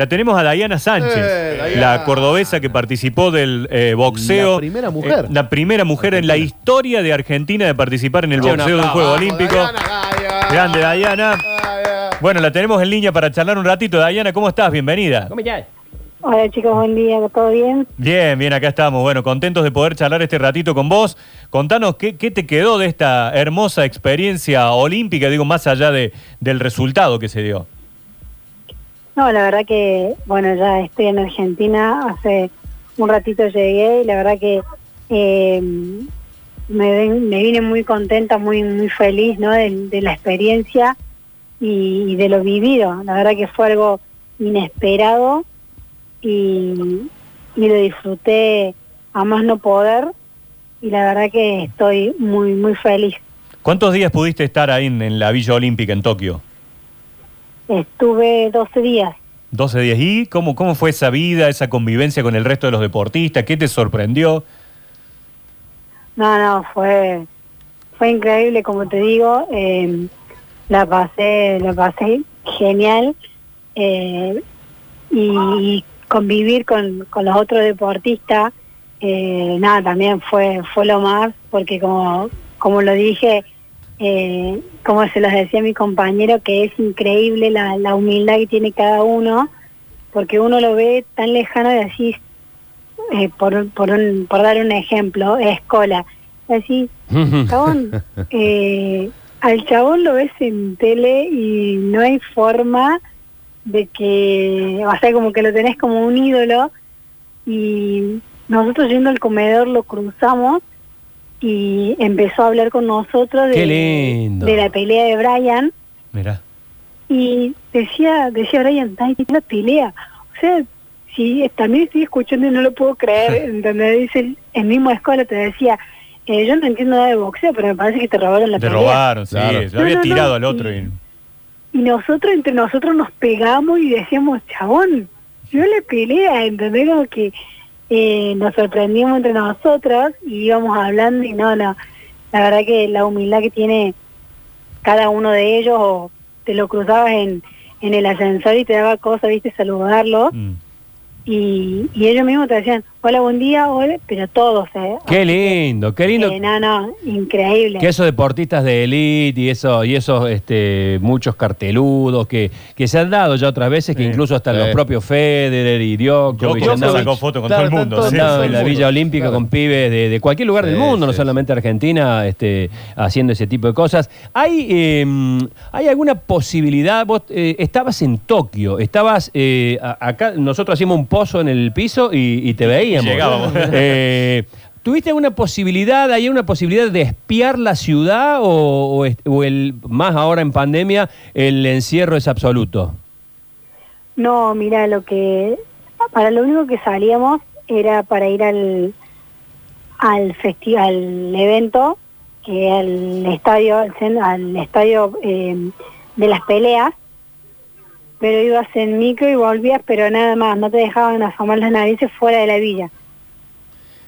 La tenemos a Dayana Sánchez, Eh, Dayana. la cordobesa que participó del eh, boxeo. La primera mujer. Eh, la primera mujer en la historia de Argentina de participar en el boxeo de un. Juego Vamos, Olímpico. Dayana. Grande, Dayana. Bueno, la tenemos en línea para charlar un ratito. Dayana, ¿cómo estás? Bienvenida. ¿Cómo ya? Hola chicos, buen día, ¿todo bien? Bien, bien, acá estamos. Bueno, contentos de poder charlar este ratito con vos. Contanos qué, qué te quedó de esta hermosa experiencia olímpica, digo, más allá de, del resultado que se dio. No, la verdad que, bueno, ya estoy en Argentina, hace un ratito llegué y la verdad que eh, me, me vine muy contenta, muy muy feliz, ¿no? De, la experiencia y, de lo vivido. La verdad que fue algo inesperado y, y lo disfruté a más no poder y la verdad que estoy muy muy feliz. ¿Cuántos días pudiste estar ahí en la Villa Olímpica en Tokio? Estuve 12 días. 12 días. ¿Y cómo, cómo fue esa vida, esa convivencia con el resto de los deportistas? ¿Qué te sorprendió? No, no, fue fue increíble, como te digo, eh, la pasé, la pasé genial eh, y, y convivir con, con los otros deportistas, eh, nada, también fue fue lo más, porque como como lo dije, eh, como se los decía mi compañero, que es increíble la, la humildad que tiene cada uno, porque uno lo ve tan lejano y decís, eh, por, por, un, por dar un ejemplo, Escola. Así, chabón, eh, al chabón lo ves en tele y no hay forma de que, o sea, como que lo tenés como un ídolo y nosotros yendo al comedor lo cruzamos y empezó a hablar con nosotros de, la pelea de Brian Mirá. y decía, decía Brian, ay, la pelea. O sea, si también estoy escuchando y no lo puedo creer, en donde dice el, mismo escuela te decía, eh, yo no entiendo nada de boxeo, pero me parece que te robaron la Te pelea. robaron, sí. Claro. Lo había No, tirado no, al otro. y- y- Y nosotros, entre nosotros nos pegamos y decíamos, chabón, yo le pelea, ¿entendés? Como que eh, nos sorprendimos entre nosotros y íbamos hablando y no, no, la verdad que la humildad que tiene cada uno de ellos, o te lo cruzabas en, en el ascensor y te daba cosa, viste, saludarlo, Mm. y, y ellos mismos te decían, hola, buen día, hola, pero todos, ¿eh? Qué lindo, qué lindo. Eh, no, no, increíble. Que esos deportistas de élite y eso y esos este, muchos carteludos que, que se han dado ya otras veces, que Sí. incluso hasta Sí. los propios Federer y Djokovic sacó foto con Claro, todo el mundo. sí, en la. Villa Olímpica Claro. con pibes de, de cualquier lugar del Sí, mundo, no sí, solamente Argentina, este, haciendo ese tipo de cosas. ¿Hay, eh, ¿hay alguna posibilidad? Vos eh, estabas en Tokio, estabas eh, acá, nosotros hacíamos un pozo en el piso y, y te veíamos. Llegábamos. Eh, ¿Tuviste alguna posibilidad, hay una posibilidad de espiar la ciudad o, o el más ahora en pandemia el encierro es absoluto? No, mira, lo que para lo único que salíamos era para ir al al festival, al evento, que al estadio, al, al estadio eh, de las peleas, pero ibas en micro y volvías, pero nada más, no te dejaban asomar las narices fuera de la villa.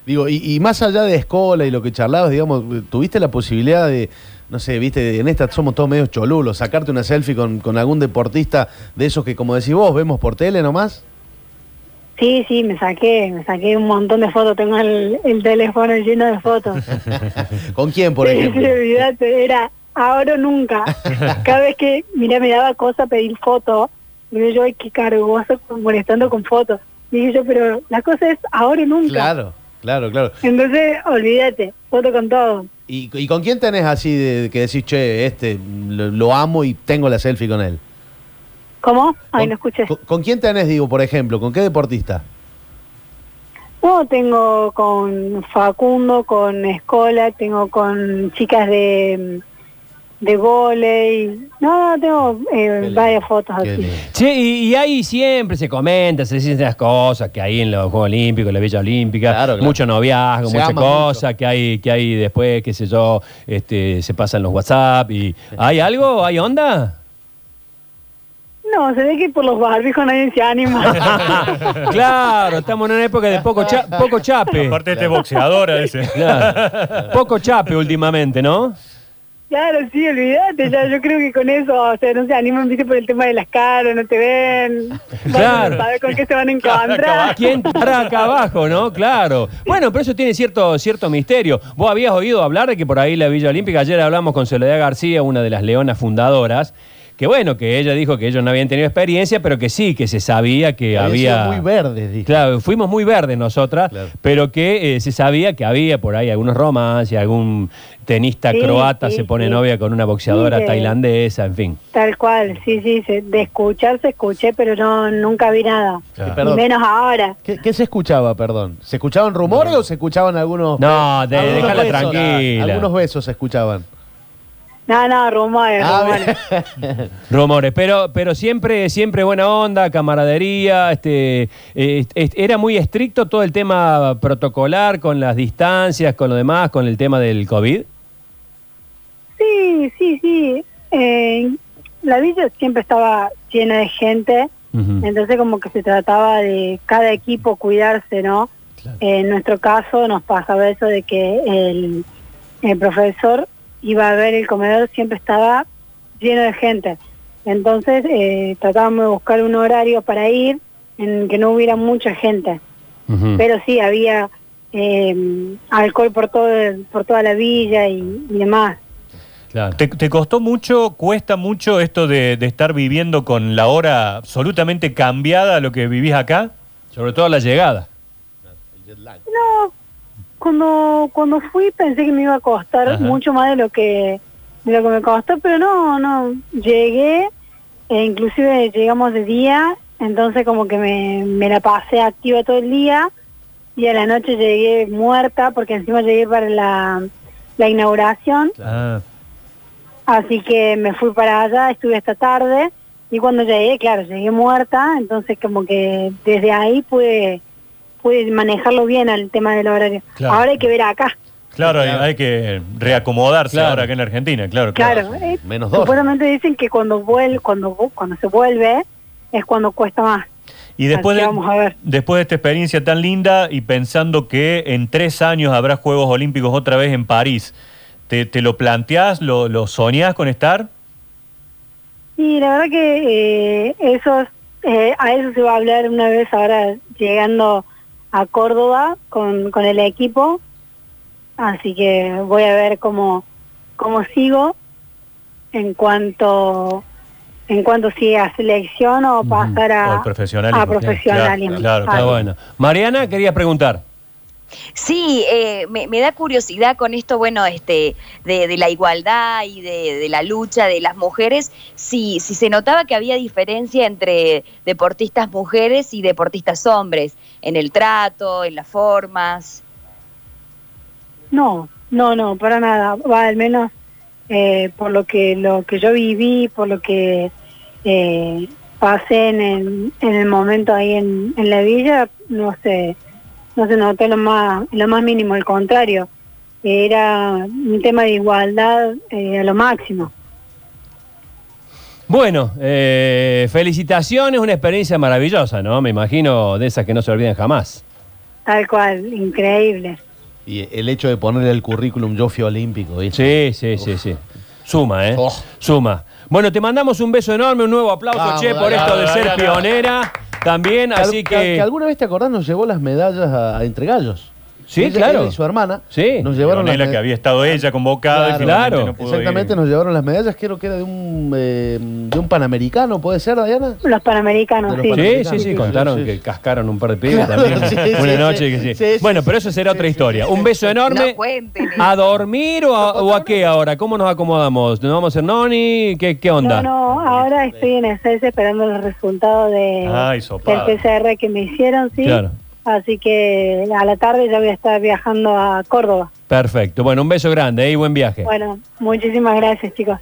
Digo, y, y más allá de escuela y lo que charlabas, digamos, ¿tuviste la posibilidad de, no sé, viste, en esta somos todos medios cholulos, sacarte una selfie con, con algún deportista de esos que, como decís vos, vemos por tele nomás? Sí, sí, me saqué, me saqué un montón de fotos, tengo el, el teléfono lleno de fotos. ¿Con quién, por ejemplo? sí, era ahora o nunca. Cada vez que, mira, me daba cosa pedir fotos, digo yo, ay, qué cargoso molestando con fotos. Dije yo, pero la cosa es ahora o nunca. Claro, claro, claro. Entonces, olvídate, foto con todo. ¿Y, y con quién tenés así de, que decís, che, este, lo, lo amo y tengo la selfie con él? ¿Cómo? Ay, ¿Con- no escuché. ¿Con, con quién tenés, digo, por ejemplo? ¿Con qué deportista? No, tengo con Facundo, con Escola, tengo con chicas de de volei. No, no, tengo eh, varias fotos qué así. Sí, y, y ahí siempre se comenta, se dicen esas cosas que hay en los Juegos Olímpicos, en la Villa Olímpica, Claro, claro. mucho noviazgo, Se muchas cosas que hay, que hay después, qué sé yo, este, se pasan los WhatsApp y ¿hay algo? ¿Hay onda? No, se ve que por los barbijos nadie se anima. claro, estamos en una época de poco, cha- poco chape. Aparte este boxeador, ese. Claro. Poco chape últimamente, ¿no? Claro, sí, olvídate, ya yo creo que con eso, o sea, no se animan, viste, por el tema de las caras, no te ven. Claro. a saber con qué se van a Claro, encontrar. ¿Quién estará acá abajo, no? Claro. Bueno, pero eso tiene cierto, cierto misterio. Vos habías oído hablar de que por ahí la Villa Olímpica, ayer hablamos con Soledad García, una de las leonas fundadoras, que bueno, que ella dijo que ellos no habían tenido experiencia, pero que sí, que se sabía que Había había... sido muy verdes, dije. Claro, fuimos muy verdes nosotras, Claro. pero que eh, se sabía que había por ahí algunos romances, algún tenista Sí, croata sí, se pone sí. novia con una boxeadora tailandesa, en fin. Tal cual, sí, sí, de escuchar se escuché, pero no nunca vi nada. Claro. Menos ahora. ¿Qué, qué se escuchaba, perdón? ¿Se escuchaban rumores o se escuchaban algunos... No, de- algunos déjala besos? tranquila. Algunos besos se escuchaban. No, no, rumores, Ah, rumores. Rumores, pero, pero siempre, siempre buena onda, camaradería, este, eh, est- era muy estricto todo el tema protocolar, con las distancias, con lo demás, con el tema del COVID. Sí, sí, sí. Eh, la villa siempre estaba llena de gente, Ujú. entonces como que se trataba de cada equipo cuidarse, ¿no? Claro. en nuestro caso nos pasaba eso de que el, el profesor iba a ver el comedor, siempre estaba lleno de gente. Entonces eh, tratábamos de buscar un horario para ir en que no hubiera mucha gente. Pero sí, había eh, alcohol por, todo, por toda la villa y, y demás. Claro. ¿Te, te costó mucho, cuesta mucho esto de, de estar viviendo con la hora absolutamente cambiada a lo que vivís acá? Sobre todo la llegada. No, cuando, cuando fui pensé que me iba a costar Ajá. mucho más de lo que de lo que me costó, pero no, no, llegué, e inclusive llegamos de día, entonces como que me, me la pasé activa todo el día y a la noche llegué muerta porque encima llegué para la, la inauguración, Ah, así que me fui para allá, estuve esta tarde y cuando llegué, claro, llegué muerta, entonces como que desde ahí pude, pude manejarlo bien al tema del horario. Claro. Ahora hay que ver acá. claro, hay, Claro. hay que reacomodarse Claro. ahora acá en Argentina, claro. Claro, eh, Menos dos. supuestamente dicen que cuando vuel, cuando cuando se vuelve es cuando cuesta más. Y después de, que vamos a ver. después de esta experiencia tan linda y pensando que en tres años habrá Juegos Olímpicos otra vez en París, ¿te, te lo planteás, lo, lo soñás con estar? Y la verdad que eh, eso, eh, a eso se va a hablar una vez ahora llegando a Córdoba con, con el equipo. Así que voy a ver cómo, cómo sigo en cuanto en cuanto sigue a selección o pasar O a, al profesionalismo. a profesionalismo. Claro, claro, Está Así. bueno. Mariana, quería preguntar. Sí, eh, me, da curiosidad con esto, bueno, este, de, la igualdad y de, la lucha de las mujeres, si, si se notaba que había diferencia entre deportistas mujeres y deportistas hombres, en el trato, en las formas. No, no, no, para nada. Va, al menos eh, por lo que lo que yo viví, por lo que eh, pasé en el, en el momento ahí en, en la villa, no sé, no se notó lo más, lo más mínimo, al contrario, era un tema de igualdad eh, a lo máximo. Bueno, eh, felicitaciones, una experiencia maravillosa, ¿no? Me imagino de esas que no se olvidan jamás. Tal cual, increíble. Y el hecho de ponerle el currículum yo fui olímpico, ¿viste? Sí, sí, sí, sí. Suma, ¿eh? Oh. Suma. Bueno, te mandamos un beso enorme, un nuevo aplauso, Vamos, Che, por dale, esto de dale, ser dale, pionera también, así que, que... que alguna vez te acordás nos llevó las medallas a, a entre gallos. Sí, Ella- claro. ella y su hermana Sí. nos llevaron que había estado ella convocada Claro, y finalmente claro. no pudo Exactamente, ir. nos llevaron las medallas, creo que era de un eh, de un panamericano, ¿puede ser, Diana? Los panamericanos, los sí. Sí, Panamericanos. sí, sí, Sí, contaron sí. que cascaron un par de pibes Claro, también. sí, Una sí, noche sí. que sí. Bueno, pero eso será otra historia. Un beso enorme. No. ¿A dormir o a, o a qué ahora? ¿Cómo nos acomodamos? ¿Nos vamos a hacer noni? ¿Qué, qué onda? No, no, ahora estoy en SS esperando los resultados de, Ay, del. PCR que me hicieron, sí. Claro. Así que a la tarde ya voy a estar viajando a Córdoba. Perfecto. Bueno, un beso grande ¿eh? y buen viaje. Bueno, muchísimas gracias, chicos.